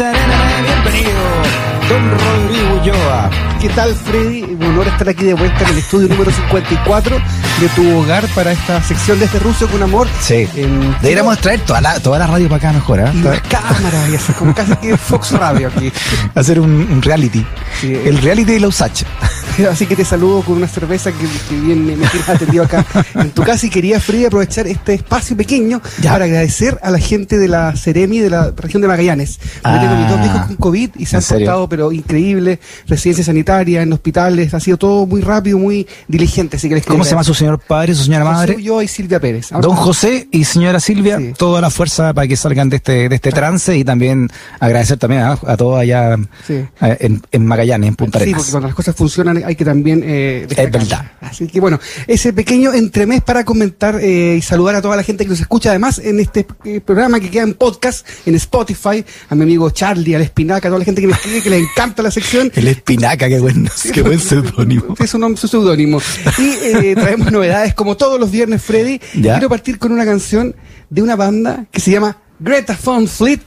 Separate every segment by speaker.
Speaker 1: Bienvenido, don Rodrigo Ulloa.
Speaker 2: ¿Qué tal, Freddy? Un honor estar aquí de vuelta en el estudio número 54 de tu hogar para esta sección de este ruso con amor.
Speaker 1: Sí.
Speaker 2: En-
Speaker 1: Deberíamos traer toda la, toda la radio para acá mejor, ¿ah?
Speaker 2: y las cámaras y hacer como casi que Fox Radio aquí.
Speaker 1: Hacer un, un reality.
Speaker 2: Sí.
Speaker 1: El reality de la USACH.
Speaker 2: Así que te saludo con una cerveza que, que bien me, me tienes atendido acá en tu casa y quería, Freddy, aprovechar este espacio pequeño
Speaker 1: Ya.
Speaker 2: para agradecer a la gente de la Ceremi de la región de Magallanes.
Speaker 1: Ah.
Speaker 2: tengo mis dos hijos con COVID y se
Speaker 1: ¿En
Speaker 2: han portado, pero increíble, residencia sanitaria, en hospitales, ha sido todo muy rápido, muy diligente. Así que les
Speaker 1: ¿Cómo se llama su señor padre, su señora madre?
Speaker 2: Yo y Silvia Pérez. Ahora-
Speaker 1: Don José y señora Silvia,
Speaker 2: Sí.
Speaker 1: toda la fuerza para que salgan de este, de este trance y también agradecer también a, a todos allá
Speaker 2: Sí.
Speaker 1: en, en Magallanes, en Punta
Speaker 2: Sí,
Speaker 1: Arenas.
Speaker 2: porque cuando las cosas funcionan hay que también eh.
Speaker 1: Es verdad.
Speaker 2: Así que bueno, ese pequeño entremés para comentar eh, y saludar a toda la gente que nos escucha además en este eh, programa que queda en podcast, en Spotify, a mi amigo Charlie, al Espinaca, a toda la gente que me escribe, que le encanta la sección.
Speaker 1: El espinaca, qué buen, qué buen seudónimo.
Speaker 2: Es un, su seudónimo. Y eh, traemos novedades como todos los viernes, Freddy.
Speaker 1: Ya.
Speaker 2: Quiero partir con una canción de una banda que se llama Greta Van Fleet.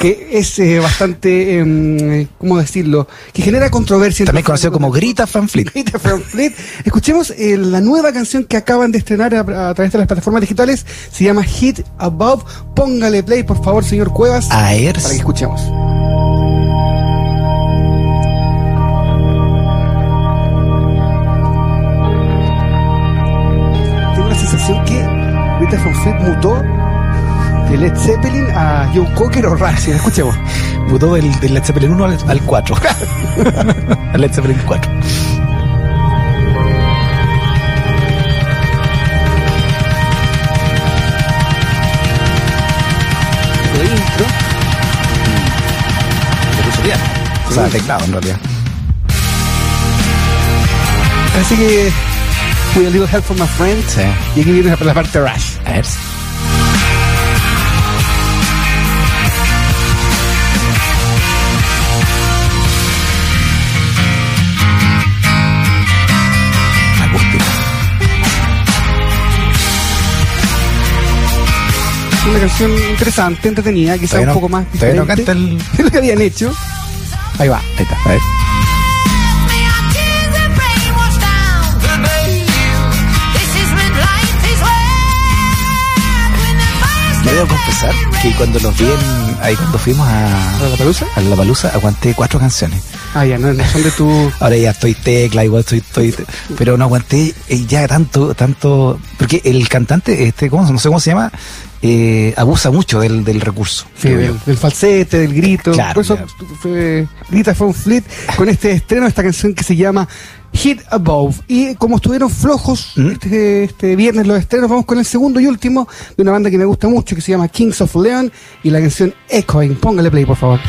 Speaker 2: Que es eh, bastante, em, ¿cómo decirlo? Que genera controversia.
Speaker 1: También conocido como Grita Fanfleet.
Speaker 2: Greta Van Fleet. Escuchemos eh, la nueva canción que acaban de estrenar a, a través de las plataformas digitales. Se llama Hit Above. Póngale play, por favor, señor Cuevas,
Speaker 1: A ver.
Speaker 2: para que escuchemos. Tengo la sensación que Greta Van Fleet mutó de Led Zeppelin a Joe Cocker o Rush. Escuchemos.
Speaker 1: Mutó del, del Led Zeppelin 1 al, al 4. al Led Zeppelin 4.
Speaker 2: De intro.
Speaker 1: Se puso bien. O sea, teclado en realidad.
Speaker 2: Así que, with a little help from my friend.
Speaker 1: Sí.
Speaker 2: Y aquí viene la, la parte Rush.
Speaker 1: A ver.
Speaker 2: Una canción interesante, entretenida, quizás
Speaker 1: Todavía
Speaker 2: un
Speaker 1: no-
Speaker 2: poco más
Speaker 1: todavía no
Speaker 2: diferente
Speaker 1: canta el-
Speaker 2: de lo que habían hecho. Ahí va.
Speaker 1: Ahí está. A ver. Yo debo confesar que cuando los vi en, ahí cuando fuimos a,
Speaker 2: ¿A la palusa?
Speaker 1: a La Palusa, aguanté cuatro canciones.
Speaker 2: Ah, ya, no, no son de tu...
Speaker 1: Ahora ya estoy tecla, igual estoy, estoy pero no aguanté eh, ya tanto, tanto, porque el cantante, este, ¿cómo, no sé cómo se llama, eh, abusa mucho del, del recurso.
Speaker 2: Sí, del, del falsete, del grito.
Speaker 1: Claro,
Speaker 2: Por eso fue Grita From Fleet con este estreno de esta canción que se llama Hit Above. Y como estuvieron flojos
Speaker 1: ¿Mm?
Speaker 2: este, este viernes los estrenos, vamos con el segundo y último de una banda que me gusta mucho que se llama Kings of Leon y la canción Echoing. Póngale play, por favor.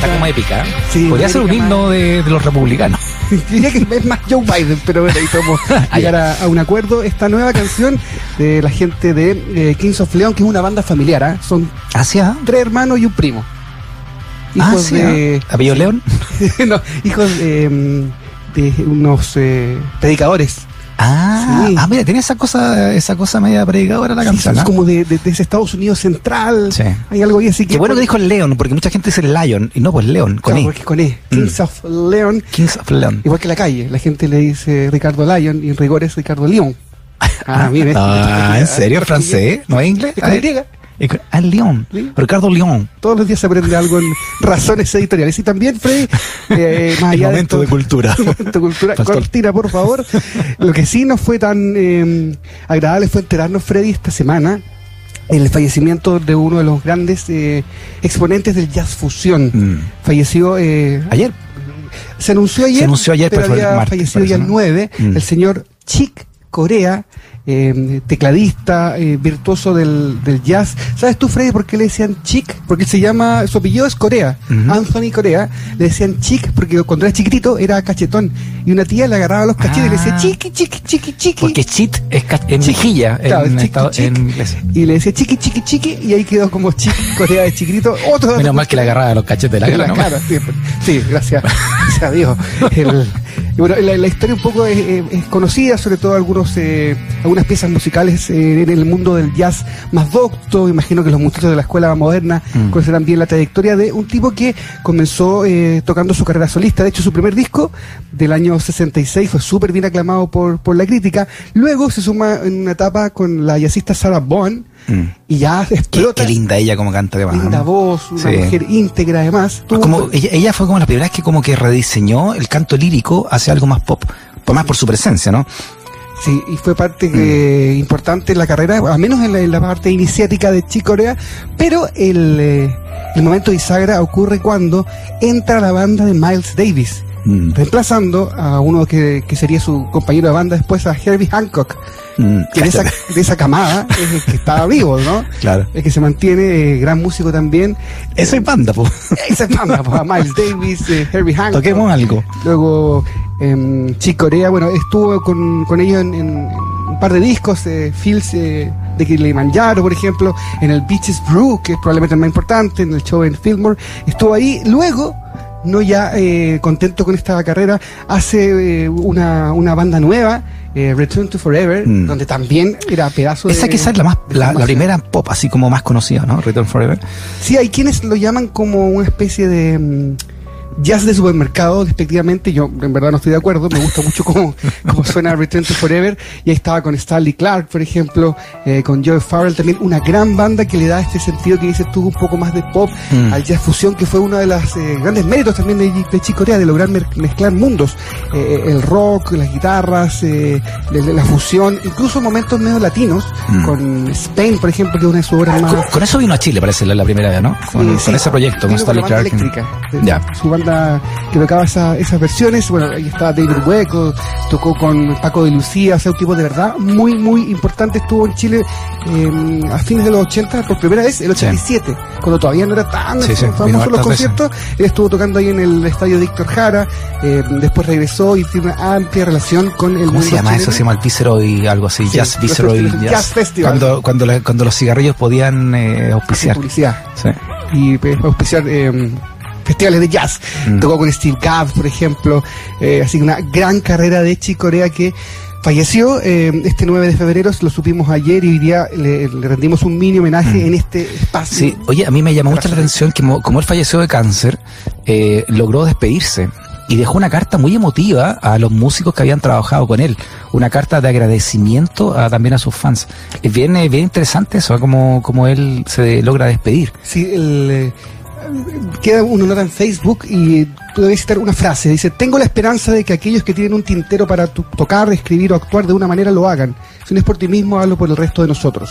Speaker 1: Está como épica.
Speaker 2: Sí,
Speaker 1: Podría ser un himno de, de los republicanos.
Speaker 2: Diría que es más Joe Biden, pero bueno, ahí podemos
Speaker 1: Ah,
Speaker 2: llegar a, a un acuerdo. Esta nueva canción de la gente de eh, Kings of Leon, que es una banda familiar, ¿ah? son
Speaker 1: ¿Hacia?
Speaker 2: tres hermanos y un primo.
Speaker 1: Ah,
Speaker 2: Hijos
Speaker 1: sí,
Speaker 2: de.
Speaker 1: ¿ah? ¿Apellido León?
Speaker 2: no, hijos de, de unos eh, predicadores.
Speaker 1: Ah,
Speaker 2: Sí.
Speaker 1: ah, mira, tiene esa cosa, esa cosa media predicadora la
Speaker 2: Sí,
Speaker 1: canción.
Speaker 2: son
Speaker 1: ¿ah?
Speaker 2: como de, de- de ese Estados Unidos central.
Speaker 1: Sí.
Speaker 2: Hay algo ahí así que.
Speaker 1: Qué bueno que dijo León, porque mucha gente dice Lion, y no, pues León, con
Speaker 2: Claro,
Speaker 1: I.
Speaker 2: porque con E. Kings of Leon.
Speaker 1: Kings of Leon.
Speaker 2: Igual que la calle, la gente le dice Ricardo Lyon y en rigor es Ricardo León. Ah, mire.
Speaker 1: Ah, ¿en serio? ¿Es francés? ¿No es inglés?
Speaker 2: Es
Speaker 1: Ah, León.
Speaker 2: Sí.
Speaker 1: Ricardo León.
Speaker 2: Todos los días se aprende algo en razones editoriales. Y también, Freddy, eh, más
Speaker 1: El
Speaker 2: allá
Speaker 1: momento de
Speaker 2: esto-
Speaker 1: cultura.
Speaker 2: momento de cultura. Cortina, por favor. Lo que sí no fue tan eh, agradable fue enterarnos, Freddy, esta semana el fallecimiento de uno de los grandes eh, exponentes del jazz fusión.
Speaker 1: Mm.
Speaker 2: Falleció eh,
Speaker 1: Ayer.
Speaker 2: se anunció ayer,
Speaker 1: Se anunció ayer,
Speaker 2: pero
Speaker 1: pero el
Speaker 2: había
Speaker 1: martes,
Speaker 2: fallecido ya el
Speaker 1: ¿no?
Speaker 2: 9,
Speaker 1: Mm.
Speaker 2: el señor Chick Corea, eh, tecladista, eh, virtuoso del, del jazz. ¿Sabes tú, Freddy, por qué le decían Chic? Porque se llama, su apellido es Corea. Anthony Corea. Le decían Chic porque cuando era chiquitito era cachetón. Y una tía le agarraba los cachetes y le decía
Speaker 1: Ah.
Speaker 2: chiqui, chiqui, chiqui, chiqui.
Speaker 1: Porque cheat es en
Speaker 2: Chiqui.
Speaker 1: mejilla,
Speaker 2: Claro,
Speaker 1: en,
Speaker 2: chiqui,
Speaker 1: estado-
Speaker 2: chiqui.
Speaker 1: en inglés.
Speaker 2: Y le decía chiqui, chiqui, chiqui, y ahí quedó como chiqui, Corea de chiquitito. Otro
Speaker 1: Menos mal que le agarraba los cachetes de la cara.
Speaker 2: la cara, siempre. Sí, gracias, gracias a Dios. El- y bueno, la, la historia un poco es, conocida, sobre todo algunos eh, algunas piezas musicales eh, en el mundo del jazz más docto. Imagino que los muchachos de la escuela moderna
Speaker 1: Mm.
Speaker 2: conocerán bien la trayectoria de un tipo que comenzó eh, tocando su carrera solista. De hecho, su primer disco del año 66 fue súper bien aclamado por, por la crítica. Luego se suma en una etapa con la jazzista Sarah Vaughan
Speaker 1: Mm.
Speaker 2: y ya explota.
Speaker 1: qué linda ella como canta además.
Speaker 2: linda voz, una
Speaker 1: Sí.
Speaker 2: mujer íntegra además.
Speaker 1: Como ella, ella fue como la primera vez que como que rediseñó el canto lírico hacia algo más pop. Por más por su presencia, ¿no?
Speaker 2: Sí, y fue parte
Speaker 1: Mm.
Speaker 2: eh, importante en la carrera, al menos en la, en la parte iniciática de Chick Corea, pero el, eh, el momento bisagra ocurre cuando entra la banda de Miles Davis,
Speaker 1: Mm,
Speaker 2: reemplazando a uno que, que sería su compañero de banda después, a Herbie Hancock,
Speaker 1: mm,
Speaker 2: que de esa, de esa camada es el que estaba vivo, ¿no?
Speaker 1: Claro.
Speaker 2: El que se mantiene, eh, gran músico también.
Speaker 1: Eso es banda, po.
Speaker 2: Esa es banda, pues, a Miles Davis, eh, Herbie Hancock.
Speaker 1: Toquemos algo.
Speaker 2: Luego, eh, Chick Corea, bueno, estuvo con, con ellos en, en un par de discos, eh, Fields eh, de Kilimanjaro, por ejemplo, en el Beaches Brew, que es probablemente el más importante, en el show en Fillmore. Estuvo ahí. Luego, no ya eh, contento con esta carrera, hace eh, una, una banda nueva, eh, Return to Forever,
Speaker 1: Mm.
Speaker 2: donde también era pedazo de.
Speaker 1: Esa quizás es la más, la, la primera pop así como más conocida, ¿no? Return Forever.
Speaker 2: Sí, hay quienes lo llaman como una especie de mm, jazz de supermercado, respectivamente. Yo en verdad no estoy de acuerdo, me gusta mucho cómo, cómo suena Return to Forever. Y ahí estaba con Stanley Clark, por ejemplo, eh, con Joe Farrell, también una gran banda que le da este sentido que dices tú, un poco más de pop
Speaker 1: Mm.
Speaker 2: al jazz fusión, que fue uno de los grandes méritos también de, de Chick Corea, de lograr mezclar mundos. Eh, el rock, las guitarras, eh, la, la fusión, incluso momentos medio latinos,
Speaker 1: Mm.
Speaker 2: con Spain, por ejemplo, que es una de sus obras más...
Speaker 1: Con, con eso vino a Chile, parece, la, la primera vez, ¿no? Con,
Speaker 2: Sí,
Speaker 1: con
Speaker 2: sí.
Speaker 1: ese proyecto, con Stanley Clark.
Speaker 2: eléctrica. de-
Speaker 1: Ya.
Speaker 2: Su banda que tocaba esa- esas versiones. Bueno, ahí estaba David Hueco, tocó con Paco de Lucía, o sea, un tipo de verdad muy, muy importante. Estuvo en Chile eh, a fines de los 80 por primera vez, el 87, cuando todavía no era tan
Speaker 1: Sí, sí,
Speaker 2: famoso los conciertos. Él estuvo tocando ahí en el estadio Víctor Jara, eh, después regresó y tiene una amplia relación con el
Speaker 1: ¿Cómo se llama eso? Se llama el Viceroy, algo así.
Speaker 2: Sí,
Speaker 1: jazz Viceroy Jazz.
Speaker 2: Jazz Festival.
Speaker 1: Cuando, cuando, la- cuando los cigarrillos podían eh, auspiciar.
Speaker 2: Publicidad.
Speaker 1: Sí.
Speaker 2: y pues, auspiciar eh, festivales de jazz.
Speaker 1: Mm.
Speaker 2: Tocó con Steve Gadd, por ejemplo. Eh, así que una gran carrera de Chick Corea que falleció eh, este 9 de febrero, lo supimos ayer y hoy día le, le rendimos un mini homenaje
Speaker 1: Mm.
Speaker 2: en este espacio.
Speaker 1: Sí, oye, a mí me llamó mucho la atención que mo- como él falleció de cáncer, eh, logró despedirse y dejó una carta muy emotiva a los músicos que habían trabajado con él, una carta de agradecimiento a- también a sus fans. Es bien, eh, bien interesante eso, como, como él se logra despedir.
Speaker 2: Sí, el, eh, queda una nota en Facebook y tú debes citar una frase. Dice, tengo la esperanza de que aquellos que tienen un tintero para tocar, escribir o actuar de una manera lo hagan. Si no es por ti mismo, hazlo por el resto de nosotros.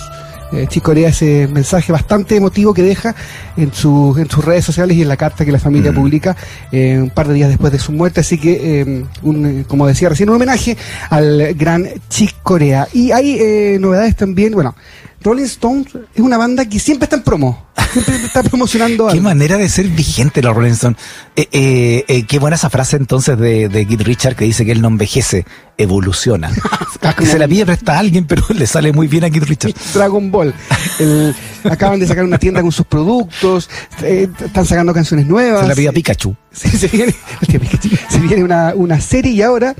Speaker 2: Eh, Chicorea ese mensaje bastante emotivo que deja en, su, en sus redes sociales y en la carta que la familia
Speaker 1: Mm.
Speaker 2: publica eh, un par de días después de su muerte. Así que, eh, un, eh, como decía recién, un homenaje al gran Chick Corea. Y hay eh, novedades también, bueno, Rolling Stones es una banda que siempre está en promo, siempre está promocionando
Speaker 1: Qué
Speaker 2: algo.
Speaker 1: manera de ser vigente los Rolling Stones. Eh, eh, eh, qué buena esa frase entonces de, de Keith Richard que dice que él no envejece, evoluciona. que se la pide presta a alguien, pero le sale muy bien a Keith Richard.
Speaker 2: Dragon Ball. El- acaban de sacar una tienda con sus productos, están sacando canciones nuevas.
Speaker 1: Se la pide a Pikachu.
Speaker 2: Se viene, se viene una, una serie y ahora,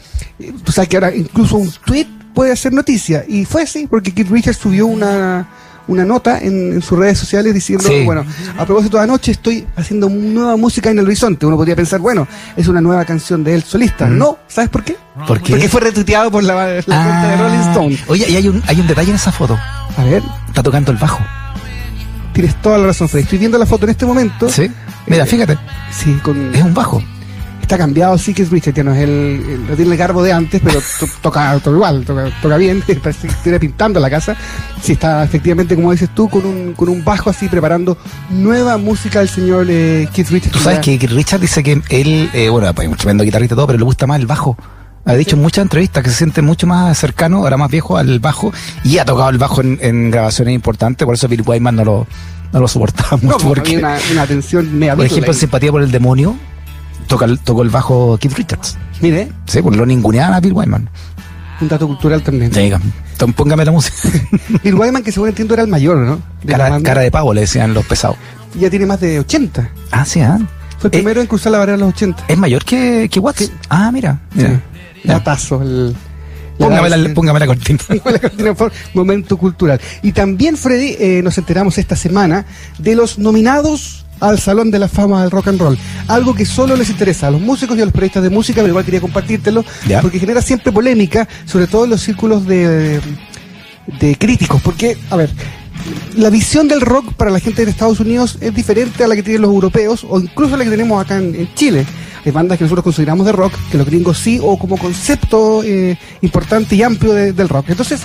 Speaker 2: tú sabes que ahora incluso un tweet puede hacer noticia. Y fue así, porque Keith Richards subió una, una nota en, en sus redes sociales diciendo,
Speaker 1: Sí.
Speaker 2: bueno, a propósito de anoche estoy haciendo nueva música en el horizonte. Uno podría pensar, bueno, es una nueva canción de él solista.
Speaker 1: Mm.
Speaker 2: No, ¿sabes por qué?
Speaker 1: ¿Por qué?
Speaker 2: Porque fue retuiteado por la, la cuenta de
Speaker 1: Ah.
Speaker 2: Rolling Stone.
Speaker 1: Oye, y hay un, hay un detalle en esa foto.
Speaker 2: A ver,
Speaker 1: Está tocando el bajo.
Speaker 2: tienes toda la razón, Freddy. Estoy viendo la foto en este momento.
Speaker 1: ¿Sí? Mira, fíjate.
Speaker 2: Sí, con,
Speaker 1: Es un bajo.
Speaker 2: Está cambiado, sí que es Richard, ya no es el, no tiene el garbo de antes, pero to- toca, toca igual, toca, toca bien, parece que estuviera pintando la casa. Sí, está efectivamente, como dices tú, con un, con un bajo así, preparando nueva música del señor eh, Keith Richards.
Speaker 1: Tú sabes que Keith Richard dice que él, eh, bueno, pues, es un tremendo guitarrista y todo, pero le gusta más el bajo. Ha dicho en muchas entrevistas que se siente mucho más cercano, ahora más viejo, al bajo y ha tocado el bajo en, en grabaciones importantes, por eso Bill Wyman no lo, no lo soportaba mucho.
Speaker 2: No,
Speaker 1: porque,
Speaker 2: había una, una tensión
Speaker 1: por ejemplo, Simpatía por el Demonio, toca, el- tocó el bajo Keith Richards.
Speaker 2: Mire,
Speaker 1: Sí, pues lo ninguneaban a Bill Wyman.
Speaker 2: un dato cultural también.
Speaker 1: Diga, Tom, póngame la música.
Speaker 2: Bill Wyman, que según entiendo era el mayor, ¿no? De
Speaker 1: cara, de pavo, le decían los pesados.
Speaker 2: Ya tiene más de 80.
Speaker 1: Ah, sí, ah.
Speaker 2: Fue el
Speaker 1: Eh,
Speaker 2: primero en cruzar la barrera de los 80.
Speaker 1: ¿Es mayor que, que Watts? Ah, mira. mira.
Speaker 2: Sí.
Speaker 1: Ya.
Speaker 2: Datazo. El,
Speaker 1: Póngame, la, póngame la cortina.
Speaker 2: la cortina por momento cultural. Y también, Freddy, eh, nos enteramos esta semana de los nominados al Salón de la Fama del Rock and Roll. Algo que solo les interesa a los músicos y a los periodistas de música, pero igual quería compartírtelo,
Speaker 1: Ya.
Speaker 2: porque genera siempre polémica, sobre todo en los círculos de, de críticos. Porque, a ver, la visión del rock para la gente de Estados Unidos es diferente a la que tienen los europeos o incluso a la que tenemos acá en, en Chile. Hay bandas que nosotros consideramos de rock, que los gringos sí, o como concepto eh, importante y amplio de- del rock. Entonces,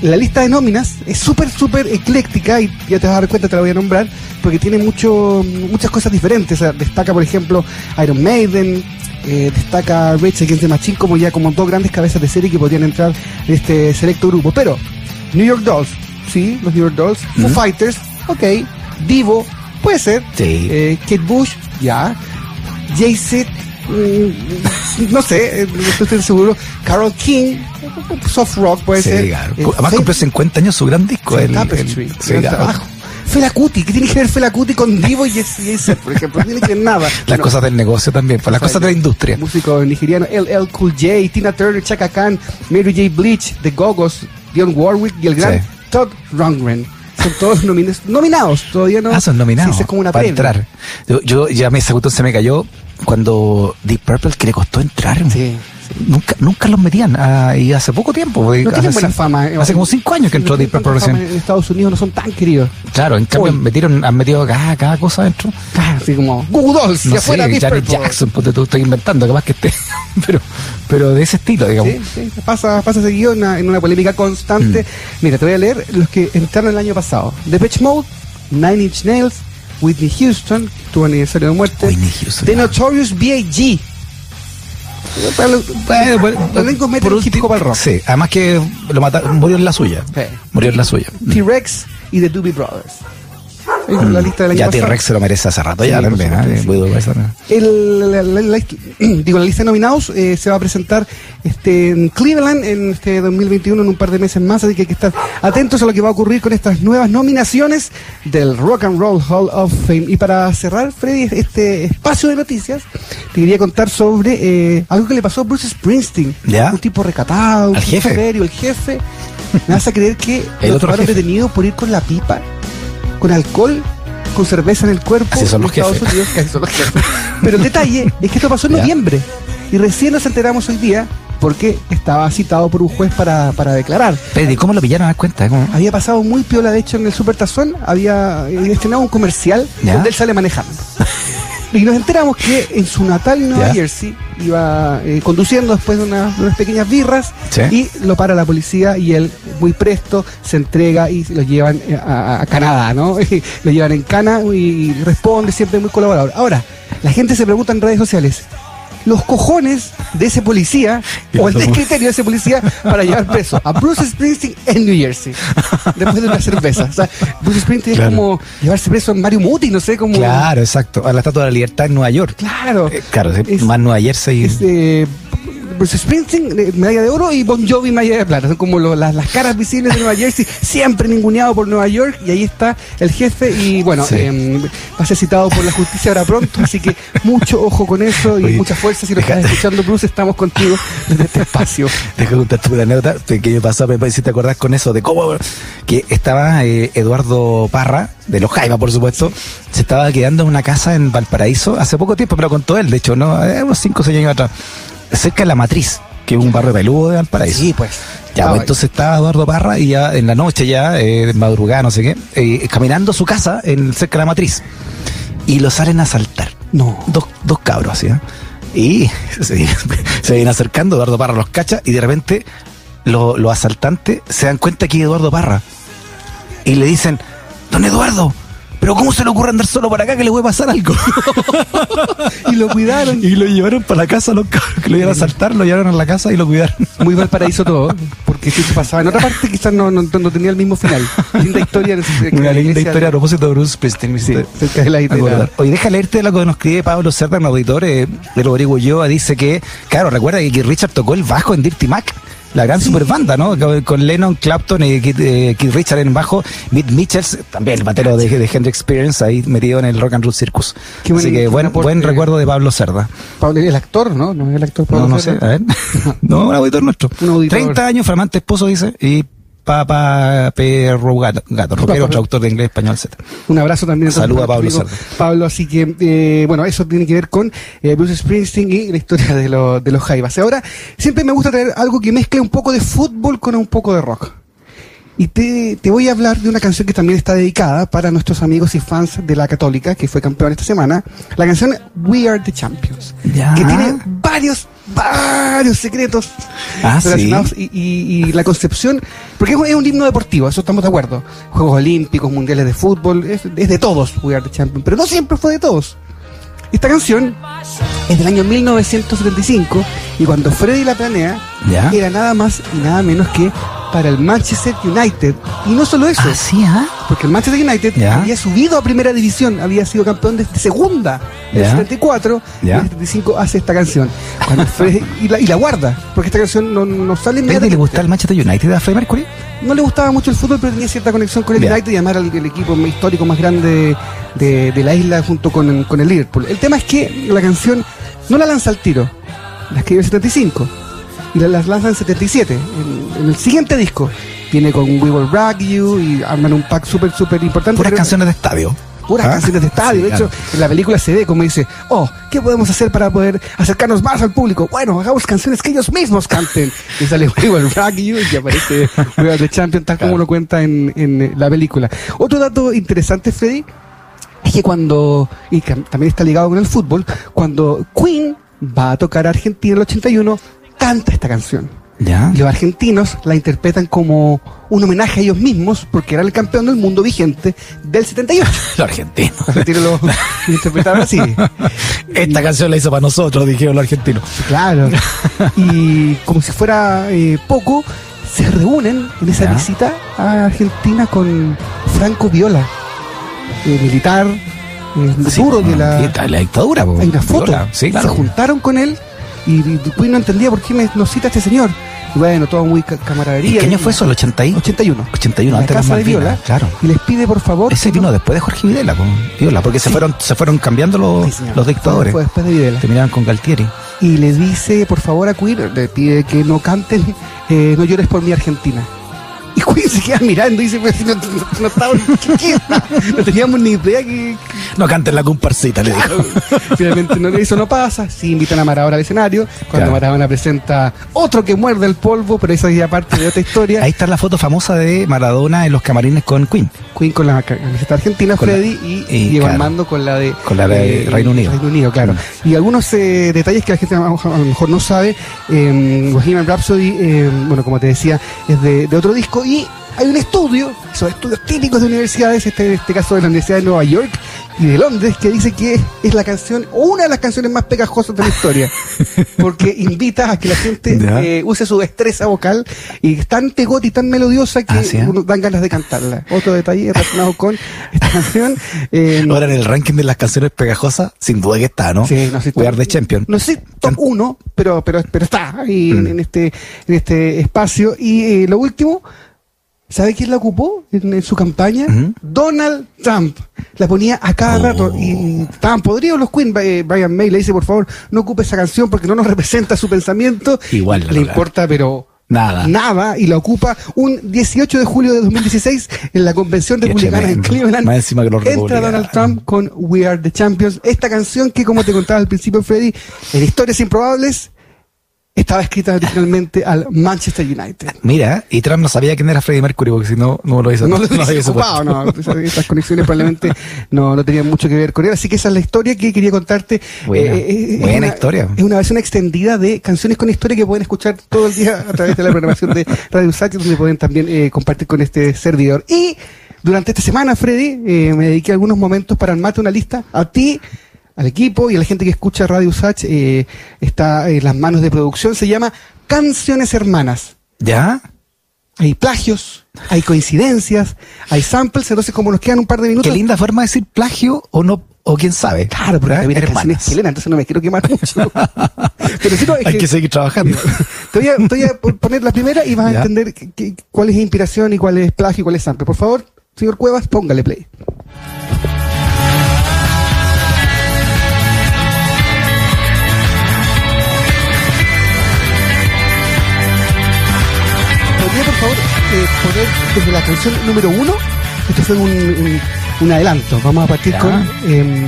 Speaker 2: la lista de nóminas es súper, súper ecléctica y ya te vas a dar cuenta, te la voy a nombrar, porque tiene mucho, muchas cosas diferentes. O sea, destaca, por ejemplo, Iron Maiden, eh, destaca Rage Against the Machine como ya como dos grandes cabezas de serie que podrían entrar en este selecto grupo. Pero New York Dolls, sí, los New York Dolls, Foo. Fighters, ok, Divo, puede ser,
Speaker 1: Sí.
Speaker 2: eh, Kate Bush, ya, Jay-Z, mm, no sé, eh, no estoy seguro, Carol King, soft rock puede
Speaker 1: Sí,
Speaker 2: ser.
Speaker 1: claro.
Speaker 2: eh,
Speaker 1: Además cumplió 50 años su gran disco. El-
Speaker 2: Tapestry,
Speaker 1: el-
Speaker 2: gran
Speaker 1: claro.
Speaker 2: trabajo. Fela Kuti, ¿qué tiene que ver Fela Kuti con Divo y Jay-Z, por ejemplo? No tiene que ver nada.
Speaker 1: Las cosas del negocio también, pues, las cosas de la industria.
Speaker 2: Músico nigeriano, LL Cool J, Tina Turner, Chaka Khan, Mary J. Bleach, The Gogos, Dionne Warwick y el gran
Speaker 1: Sí.
Speaker 2: Todd Rundgren. Son todos nomines- nominados, todavía no.
Speaker 1: Ah, son nominados.
Speaker 2: Sí, es como una
Speaker 1: para entrar. Yo, yo ya me ese se me cayó cuando Deep Purple que le costó entrar.
Speaker 2: Sí,
Speaker 1: Nunca, nunca los metían. ah, y hace poco tiempo. porque
Speaker 2: No
Speaker 1: hace
Speaker 2: buena
Speaker 1: cinco-
Speaker 2: fama. eh.
Speaker 1: Hace como cinco años que entró Deep Purple recién.
Speaker 2: En Estados Unidos no son tan queridos.
Speaker 1: Claro, en cambio metieron, han metido cada, cada cosa dentro.
Speaker 2: Claro, así como Google Dolls,
Speaker 1: No
Speaker 2: y afuera Deep
Speaker 1: Janet
Speaker 2: Purple.
Speaker 1: Jackson, pues te estoy inventando, capaz que esté. pero, pero de ese estilo, digamos.
Speaker 2: Sí, sí, pasa, pasa seguido en una, en una polémica constante.
Speaker 1: Mm.
Speaker 2: Mira, te voy a leer los que entraron el año pasado. Depeche Mode, Nine Inch Nails, Whitney Houston, tuvo aniversario de muerte.
Speaker 1: Whitney Houston.
Speaker 2: The Notorious B.I.G. Para
Speaker 1: por
Speaker 2: hip hop al rock.
Speaker 1: Sí, además que lo mataron, murió en la suya.
Speaker 2: Sí.
Speaker 1: Murió en la suya.
Speaker 2: T-Rex y The Doobie Brothers. Esa es la lista del año
Speaker 1: Mm. Ya
Speaker 2: pasado.
Speaker 1: T-Rex se lo merece hace rato, ya
Speaker 2: Sí,
Speaker 1: también. ¿eh?
Speaker 2: El- la, la- la- digo, la lista de nominados eh, se va a presentar este, en Cleveland en este 2021, en un par de meses más, así que hay que estar atentos a lo que va a ocurrir con estas nuevas nominaciones del Rock and Roll Hall of Fame. Y para cerrar, Freddy, este espacio de noticias, te quería contar sobre eh, algo que le pasó a Bruce Springsteen.
Speaker 1: ¿Ya?
Speaker 2: Un tipo recatado, un
Speaker 1: Al
Speaker 2: tipo
Speaker 1: jefe.
Speaker 2: serio, el jefe. Me vas a creer que
Speaker 1: El
Speaker 2: lo
Speaker 1: otro
Speaker 2: detenido por ir con la pipa, con alcohol, con cerveza en el cuerpo.
Speaker 1: Así son
Speaker 2: en
Speaker 1: los
Speaker 2: Estados
Speaker 1: jefes.
Speaker 2: Unidos, así son los jefes. Pero el detalle es que esto pasó en noviembre y recién nos enteramos hoy día porque estaba citado por un juez para, para declarar.
Speaker 1: Pero, ¿y cómo lo pillaron a dar cuenta? ¿Cómo?
Speaker 2: Había pasado muy piola, de hecho, en el Super Tazón, había eh, estrenado un comercial
Speaker 1: Ya.
Speaker 2: donde él sale manejando. Y nos enteramos que en su natal Nueva
Speaker 1: Ya.
Speaker 2: Jersey iba eh, conduciendo después de, una- de unas pequeñas birras
Speaker 1: Sí.
Speaker 2: y lo para la policía y él muy presto se entrega y lo llevan eh, a, a Canadá, ¿no? Y lo llevan en cana y responde siempre muy colaborador. Ahora, la gente se pregunta en redes sociales, los cojones de ese policía o el descriterio de ese policía para llevar preso a Bruce Springsteen en New Jersey después de una cerveza. O sea, Bruce Springsteen
Speaker 1: Claro.
Speaker 2: es como llevarse preso en Mario Muti, no sé, como...
Speaker 1: Claro, exacto. A la Estatua de la Libertad en Nueva York.
Speaker 2: Claro.
Speaker 1: Eh, claro,
Speaker 2: Es-
Speaker 1: más Nueva Jersey.
Speaker 2: Es, eh, Bruce Springsteen, eh, medalla de oro, y Bon Jovi, medalla de plata. Son como lo- las, las caras visibles de Nueva Jersey, siempre ninguneado por Nueva York, y ahí está el jefe, y bueno,
Speaker 1: Sí.
Speaker 2: eh, va a ser citado por la justicia ahora pronto, así que mucho ojo con eso y
Speaker 1: Oye,
Speaker 2: mucha fuerza. Si lo estás escuchando, Bruce, estamos contigo desde este espacio.
Speaker 1: Deja contarte una anécdota que me pasó, me si te acordás con eso, de cómo que estaba eh, Eduardo Parra, de los Jaivas, por supuesto, se estaba quedando en una casa en Valparaíso hace poco tiempo, pero contó él, de hecho, ¿no? Eh, unos 5 o 6 años atrás, cerca de La Matriz, que es un barrio peludo de Valparaíso.
Speaker 2: pues.
Speaker 1: Ya, pues, entonces estaba Eduardo Parra y ya en la noche ya, eh, madrugada, no sé qué, eh, caminando a su casa en cerca de la matriz. Y lo salen a asaltar.
Speaker 2: No.
Speaker 1: Dos, dos cabros así, ¿eh? Y se, se vienen acercando, Eduardo Parra los cacha y de repente lo- los asaltantes se dan cuenta que es Eduardo Parra. Y le dicen, don Eduardo, pero ¿cómo se le ocurre andar solo para acá que le puede pasar algo?
Speaker 2: y lo cuidaron.
Speaker 1: Y lo llevaron para la casa los cabros que lo iban a saltar, lo llevaron a la casa y lo cuidaron.
Speaker 2: Muy mal paraíso todo, porque si se pasaba en otra parte quizás no, no, no tenía el mismo final. Linda historia.
Speaker 1: Una linda historia a propósito de Bruce Springsteen.
Speaker 2: Sí, cerca de la idea.
Speaker 1: Oye, deja leerte lo que nos escribe Pablo Cerda, un auditor eh, de Rodrigo Ulloa, dice que, claro, recuerda que Richard tocó el bajo en Dirty Mac la gran super banda, ¿no? Con Lennon, Clapton y Keith, eh, Richard en bajo, Mitch Mitchells, también el batero de, de Hendrix Experience, ahí metido en el Rock and Roll Circus. Qué Así que buen, buen recuerdo de Pablo Cerda.
Speaker 2: Pablo, el actor, ¿no? No es el actor
Speaker 1: Pablo No, no sé, a ver. no, un auditor nuestro. Un auditor. 30 años, flamante esposo, dice, y Papa Perro Gato, gato rockero, traductor de inglés, español, etc.
Speaker 2: Un abrazo también.
Speaker 1: Saludos a Pablo.
Speaker 2: Pablo, así que, eh, bueno, eso tiene que ver con eh, Bruce Springsteen y la historia de, lo, de los Jaivas. Ahora, siempre me gusta traer algo que mezcle un poco de fútbol con un poco de rock. Y te, te, voy a hablar de una canción que también está dedicada para nuestros amigos y fans de la Católica, que fue campeón esta semana. La canción We Are the Champions. Que tiene varios, varios secretos
Speaker 1: ah,
Speaker 2: relacionados. Y, y, la concepción. Porque es un himno deportivo, eso estamos de acuerdo. Juegos Olímpicos, Mundiales de Fútbol, es, es de todos We Are the Champions. Pero no siempre fue de todos. Esta canción es del año 1975 y cuando Freddy la planea, era nada más y nada menos que para el Manchester United. Y no solo eso.
Speaker 1: ¿Ah, ¿ah?
Speaker 2: Porque el Manchester United había subido a primera división, había sido campeón de, segunda en el 74, y en el 75 hace esta canción. y, la, y, la, guarda, porque esta canción no, no sale
Speaker 1: inmediatamente. ¿Le gusta el Manchester United a Freddie Mercury?
Speaker 2: No le gustaba mucho el fútbol, pero tenía cierta conexión con el United y además era el, equipo histórico más grande de, de la isla junto con, con el Liverpool. El tema es que la canción no la lanza al tiro, la escribe en 75 y las lanza en 77, en, el siguiente disco. Viene con We Will Rock You y arman un pack súper, súper importante.
Speaker 1: Puras canciones de estadio.
Speaker 2: Puras ¿Ah? canciones de estadio. de hecho, en la película se ve como dice, oh, ¿qué podemos hacer para poder acercarnos más al público? Bueno, hagamos canciones que ellos mismos canten. Y sale We Will Rock You y aparece We Are the Champion, tal como lo cuenta en, en la película. Otro dato interesante, Freddy, es que cuando, y también está ligado con el fútbol, cuando Queen va a tocar a Argentina en el 81, canta esta canción. Los argentinos la interpretan como un homenaje a ellos mismos, porque era el campeón del mundo vigente del 78.
Speaker 1: Los argentinos.
Speaker 2: Los argentinos lo, interpretaron así.
Speaker 1: Esta canción la hizo para nosotros, dijeron los argentinos.
Speaker 2: Claro. Y como si fuera eh, poco, se reúnen en esa visita a Argentina con Franco Viola, eh, militar, eh, duro de la,
Speaker 1: la dictadura.
Speaker 2: Hay una foto. Se juntaron con él y, y no entendía por qué me, nos cita este señor. Y bueno, todo muy camaradería.
Speaker 1: ¿Qué año fue eso? ¿El 81?
Speaker 2: 81.
Speaker 1: 81,
Speaker 2: antes casa de Viola.
Speaker 1: Claro.
Speaker 2: Y les pide, por favor...
Speaker 1: Ese vino después de Jorge Videla, con Viola, porque se fueron se fueron cambiando los, los dictadores.
Speaker 2: Fue después de Videla.
Speaker 1: Terminaron con Galtieri.
Speaker 2: Y le dice, por favor, a Queer, le pide que no canten eh, No llores por mi Argentina. Y Queen se queda mirando y dice, pues, no, no, no, no teníamos ni idea que...
Speaker 1: No canten la comparsita, le dijo.
Speaker 2: Finalmente no, eso no pasa, sí invitan a Maradona al escenario, cuando Maradona presenta otro que muerde el polvo, pero eso es ya parte de otra historia.
Speaker 1: Ahí está la foto famosa de Maradona en los camarines con Queen.
Speaker 2: Queen con la camiseta argentina, Freddy, y, y Diego Armando con la de...
Speaker 1: Con la de
Speaker 2: eh,
Speaker 1: Reino Unido.
Speaker 2: Reino Unido, claro. Mm. Y algunos eh, detalles que la gente a lo mejor no sabe, eh, Bohemian Rhapsody, eh, bueno, como te decía, es de, de otro disco, y hay un estudio, son estudios típicos de universidades, este, en este caso de la Universidad de Nueva York y de Londres, que dice que es la canción, una de las canciones más pegajosas de la historia, porque invita a que la gente eh, use su destreza vocal y es tan pegote y tan melodiosa que
Speaker 1: ah,
Speaker 2: uno dan ganas de cantarla. Otro detalle relacionado con esta canción.
Speaker 1: Eh, Ahora en el ranking de las canciones pegajosas, sin duda que está, ¿no?
Speaker 2: Sí, no sé.
Speaker 1: de Champion.
Speaker 2: No sé, top uno, pero, pero, pero está ahí en, mm. este, en este espacio. Y eh, lo último, ¿Sabe quién la ocupó en, su campaña? Donald Trump. La ponía a cada oh. rato y estaban podridos los Queen. Eh, Brian May le dice, por favor, no ocupe esa canción porque no nos representa su pensamiento.
Speaker 1: Igual.
Speaker 2: Le importa, pero
Speaker 1: Nada.
Speaker 2: Nada, y la ocupa un 18 de julio de 2016 en la convención republicana en Cleveland.
Speaker 1: Más encima que los
Speaker 2: Entra Donald Trump con We Are the Champions. Esta canción que, como te contaba al principio, Freddy, en Historias Improbables, estaba escrita originalmente al Manchester United.
Speaker 1: Mira, y Trump no sabía quién era Freddie Mercury, porque si no, no lo hizo.
Speaker 2: No, lo no, ocupado, no. Estas conexiones probablemente no, no tenían mucho que ver con él. Así que esa es la historia que quería contarte.
Speaker 1: Buena, eh, eh historia.
Speaker 2: Es una versión extendida de canciones con historia que pueden escuchar todo el día a través de la programación de Radio Sánchez, donde pueden también eh, compartir con este servidor. Y durante esta semana, Freddy, eh, me dediqué algunos momentos para armarte una lista a ti, al equipo y a la gente que escucha Radio Usach. eh, está en las manos de producción. Se llama Canciones Hermanas.
Speaker 1: ¿Ya?
Speaker 2: Hay plagios, hay coincidencias, hay samples. Entonces, como nos quedan un par de minutos.
Speaker 1: Qué linda forma de decir plagio o no, o quién sabe.
Speaker 2: Claro, porque
Speaker 1: ¿Ah?
Speaker 2: también canciones
Speaker 1: Hermanas.
Speaker 2: chilenas, entonces no me quiero quemar mucho. Pero sí, no, es
Speaker 1: Hay que seguir trabajando.
Speaker 2: Te voy, a, te voy a po- poner la primera y vas a entender cuál es inspiración y cuál es plagio y cuál es sample. Por favor, señor Cuevas, póngale play. ¿Podría, por favor, eh, poner desde la canción número uno? Esto fue un, un- un adelanto. Vamos a partir
Speaker 1: Ya.
Speaker 2: con eh,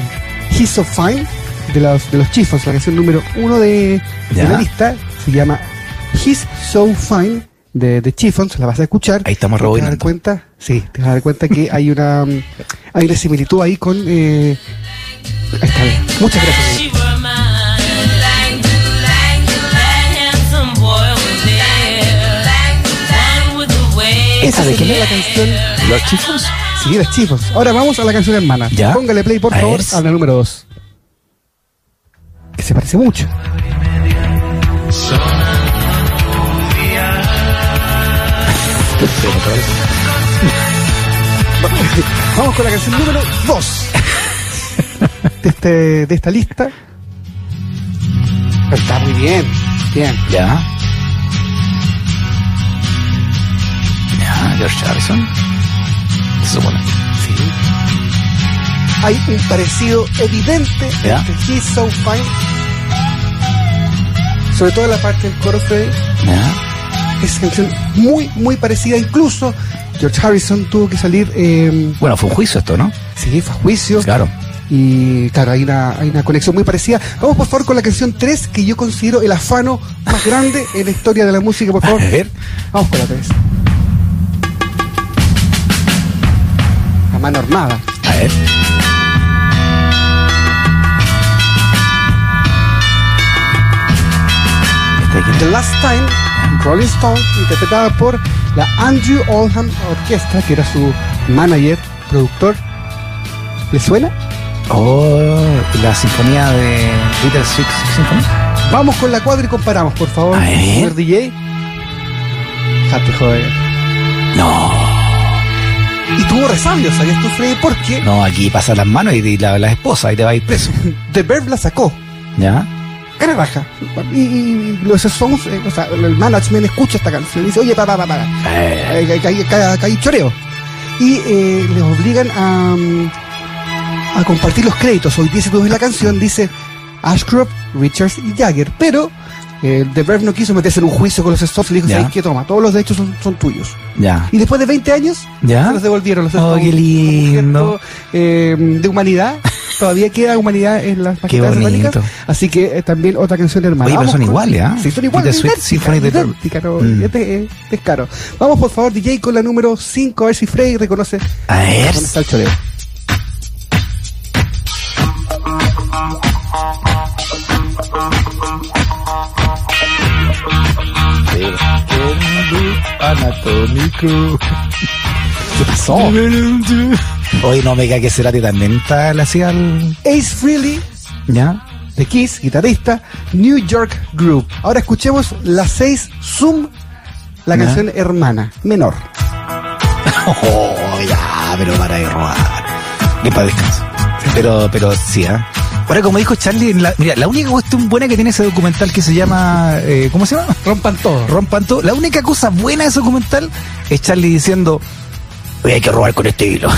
Speaker 2: He's So Fine de los, de los Chiffons, la canción número uno de, de la lista. Se llama He's So Fine de, de Chiffons, la vas a escuchar.
Speaker 1: Ahí estamos
Speaker 2: Y Te vas a dar cuenta, sí, te vas a dar cuenta que hay una, mm, hay una similitud ahí con... Eh, ahí está bien. Muchas gracias. Esa de quién es la canción
Speaker 1: ¿Los chicos?
Speaker 2: Sí, las Chiffons. Ahora vamos a la canción hermana.
Speaker 1: Ya.
Speaker 2: Póngale play, por
Speaker 1: A
Speaker 2: favor,
Speaker 1: ver.
Speaker 2: a la número 2. Que se parece mucho. Vamos con la canción número 2 de, este, de esta lista. Pero está muy bien. Bien.
Speaker 1: Ya. George Harrison. Se supone.
Speaker 2: Sí. Hay un parecido evidente
Speaker 1: Ya.
Speaker 2: entre He's So Fine. Sobre todo la parte del coro Freddy.
Speaker 1: Ya.
Speaker 2: Es canción muy, muy parecida. Incluso George Harrison tuvo que salir. Eh,
Speaker 1: Bueno, fue un juicio esto, ¿no?
Speaker 2: sí, fue a juicio.
Speaker 1: Claro.
Speaker 2: Y claro, hay una, hay una conexión muy parecida. Vamos por favor con la canción 3, que yo considero el afano más grande en la historia de la música, por favor.
Speaker 1: A ver.
Speaker 2: Vamos con la 3. Mano armada.
Speaker 1: A ver. ¿Este?
Speaker 2: The Last Time, Rolling Stone, interpretada por la Andrew Oldham Orquesta, que era su manager, productor. ¿Le suena?
Speaker 1: Oh, la sinfonía de Little Six Symphony.
Speaker 2: Vamos con la cuadra y comparamos, por favor.
Speaker 1: A ver.
Speaker 2: Señor DJ. Jate, joder.
Speaker 1: No,
Speaker 2: Y tuvo resabios, ¿sabías tú, Freddy? Porque
Speaker 1: no, aquí pasa las manos y, y la, la esposa y te va a ir preso.
Speaker 2: The Verb la sacó.
Speaker 1: ¿Ya?
Speaker 2: Cara raja. Y, y los songs, eh, o sea, el management escucha esta canción y dice, oye.
Speaker 1: Eh,
Speaker 2: Eh, que hay- choreo. Y eh, les obligan a, mm, a compartir los créditos. Hoy día, si tú ves la canción, dice Ashcroft, Richards y Jagger. Pero eh, The Verve no quiso meterse en un juicio con los Stones y le dijo. ¿sabes qué? Toma, todos los derechos son, son tuyos.
Speaker 1: ya.
Speaker 2: Y después de 20 años,
Speaker 1: ¿Ya?
Speaker 2: se los devolvieron los
Speaker 1: Oh, qué lindo.
Speaker 2: Eh, de humanidad. Todavía queda humanidad en las maquetas
Speaker 1: bonito.
Speaker 2: satánicas. Así que eh, también otra canción hermana.
Speaker 1: Oye, pero son iguales, ¿ah?
Speaker 2: Sí, son iguales.
Speaker 1: Symphony de-
Speaker 2: no,
Speaker 1: Mm.
Speaker 2: este es descaro. Vamos, por favor, DJ, con la número 5, a ver si Frey reconoce
Speaker 1: A ver.
Speaker 2: dónde está el choreo.
Speaker 1: Anatómico.
Speaker 2: ¿Qué pasó?
Speaker 1: Oye, no me cae que también está, le hacía el...
Speaker 2: Ace Frehley,
Speaker 1: ¿Ya?
Speaker 2: de Kiss, guitarrista, New York Group. Ahora escuchemos la 6, Zoom, la
Speaker 1: Ya.
Speaker 2: canción hermana, menor.
Speaker 1: Oh, ya, pero para de robar. Que para descanso. Pero, pero sí, ¿ah? Ahora, como dijo Charlie, la, mira, la única cuestión buena que tiene ese documental que se llama, eh, ¿cómo se llama?
Speaker 2: Rompan todo.
Speaker 1: Rompan todo. La única cosa buena de ese documental es Charlie diciendo, oye, hay que robar con estilo.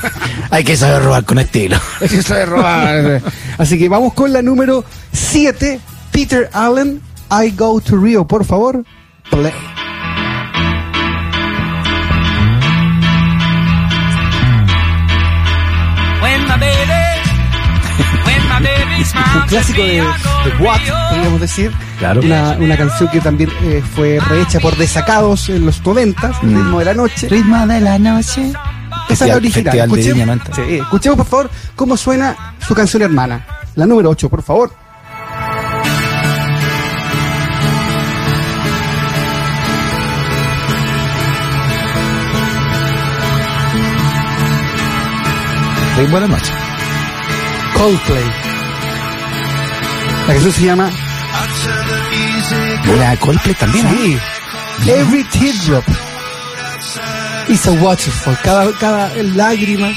Speaker 1: hay que saber robar con estilo.
Speaker 2: Eso es robar. Así que vamos con la número 7, Peter Allen, I Go to Rio, por favor. Play.
Speaker 3: When my baby
Speaker 2: Un clásico de, de Watt, podríamos decir.
Speaker 1: Claro.
Speaker 2: Una, una canción que también eh, fue rehecha por Desacados en los 90,
Speaker 1: Mm.
Speaker 2: ritmo de la noche.
Speaker 1: Ritmo de la noche.
Speaker 2: Esa es la original.
Speaker 1: De
Speaker 2: Escuchemos, sí, escuchemos, por favor, cómo suena su canción hermana. La número 8, por favor.
Speaker 1: Bien, buenas noches.
Speaker 2: Coldplay. La canción se llama
Speaker 1: La Coldplay también, ¿eh?
Speaker 2: Sí. Every teardrop is a waterfall. Cada, cada lágrima,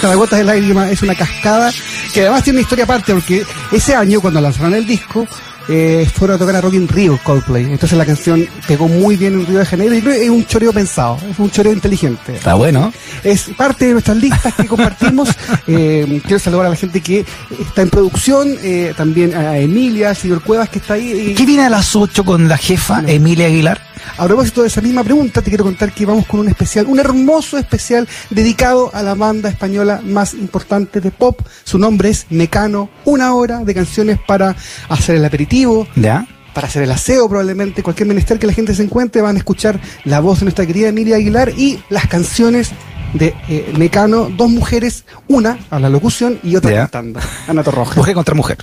Speaker 2: cada gota de lágrima es una cascada que además tiene una historia aparte porque ese año cuando lanzaron el disco eh, fueron a tocar a Rock in Rio Coldplay. Entonces la canción pegó muy bien en Río de Janeiro y creo que es un choreo pensado, es un choreo inteligente.
Speaker 1: Está bueno.
Speaker 2: Es parte de nuestras listas que compartimos. Eh, quiero saludar a la gente que está en producción, eh, también a Emilia, al señor Cuevas que está ahí.
Speaker 1: ¿Qué viene a las 8 con la jefa Emilia Aguilar?
Speaker 2: A propósito de esa misma pregunta, te quiero contar que vamos con un especial, un hermoso especial dedicado a la banda española más importante de pop. Su nombre es Mecano, una hora de canciones para hacer el aperitivo,
Speaker 1: ¿Ya?
Speaker 2: para hacer el aseo probablemente, cualquier menester que la gente se encuentre, van a escuchar la voz de nuestra querida Emilia Aguilar y las canciones de eh, Mecano, dos mujeres, una a la locución y otra
Speaker 1: Ya.
Speaker 2: cantando. Ana Torroja.
Speaker 1: Mujer contra mujer.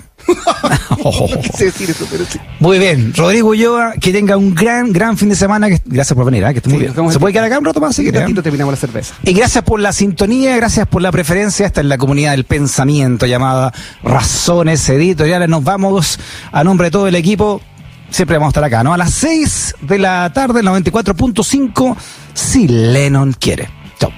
Speaker 2: No quise decir eso, pero sí.
Speaker 1: Muy bien, Rodrigo Ulloa, que tenga un gran, gran fin de semana. Que, gracias por venir, ¿eh? que esté muy bien. ¿Se puede quedar acá un rato más?
Speaker 2: Sí,
Speaker 1: ¿eh?
Speaker 2: ratito terminamos la cerveza.
Speaker 1: Y gracias por la sintonía, gracias por la preferencia. Esta es la comunidad del pensamiento llamada Razones Editoriales. Nos vamos a nombre de todo el equipo. Siempre vamos a estar acá, ¿no? A las 6 de la tarde, el 94.5, si Lennon quiere. Chao.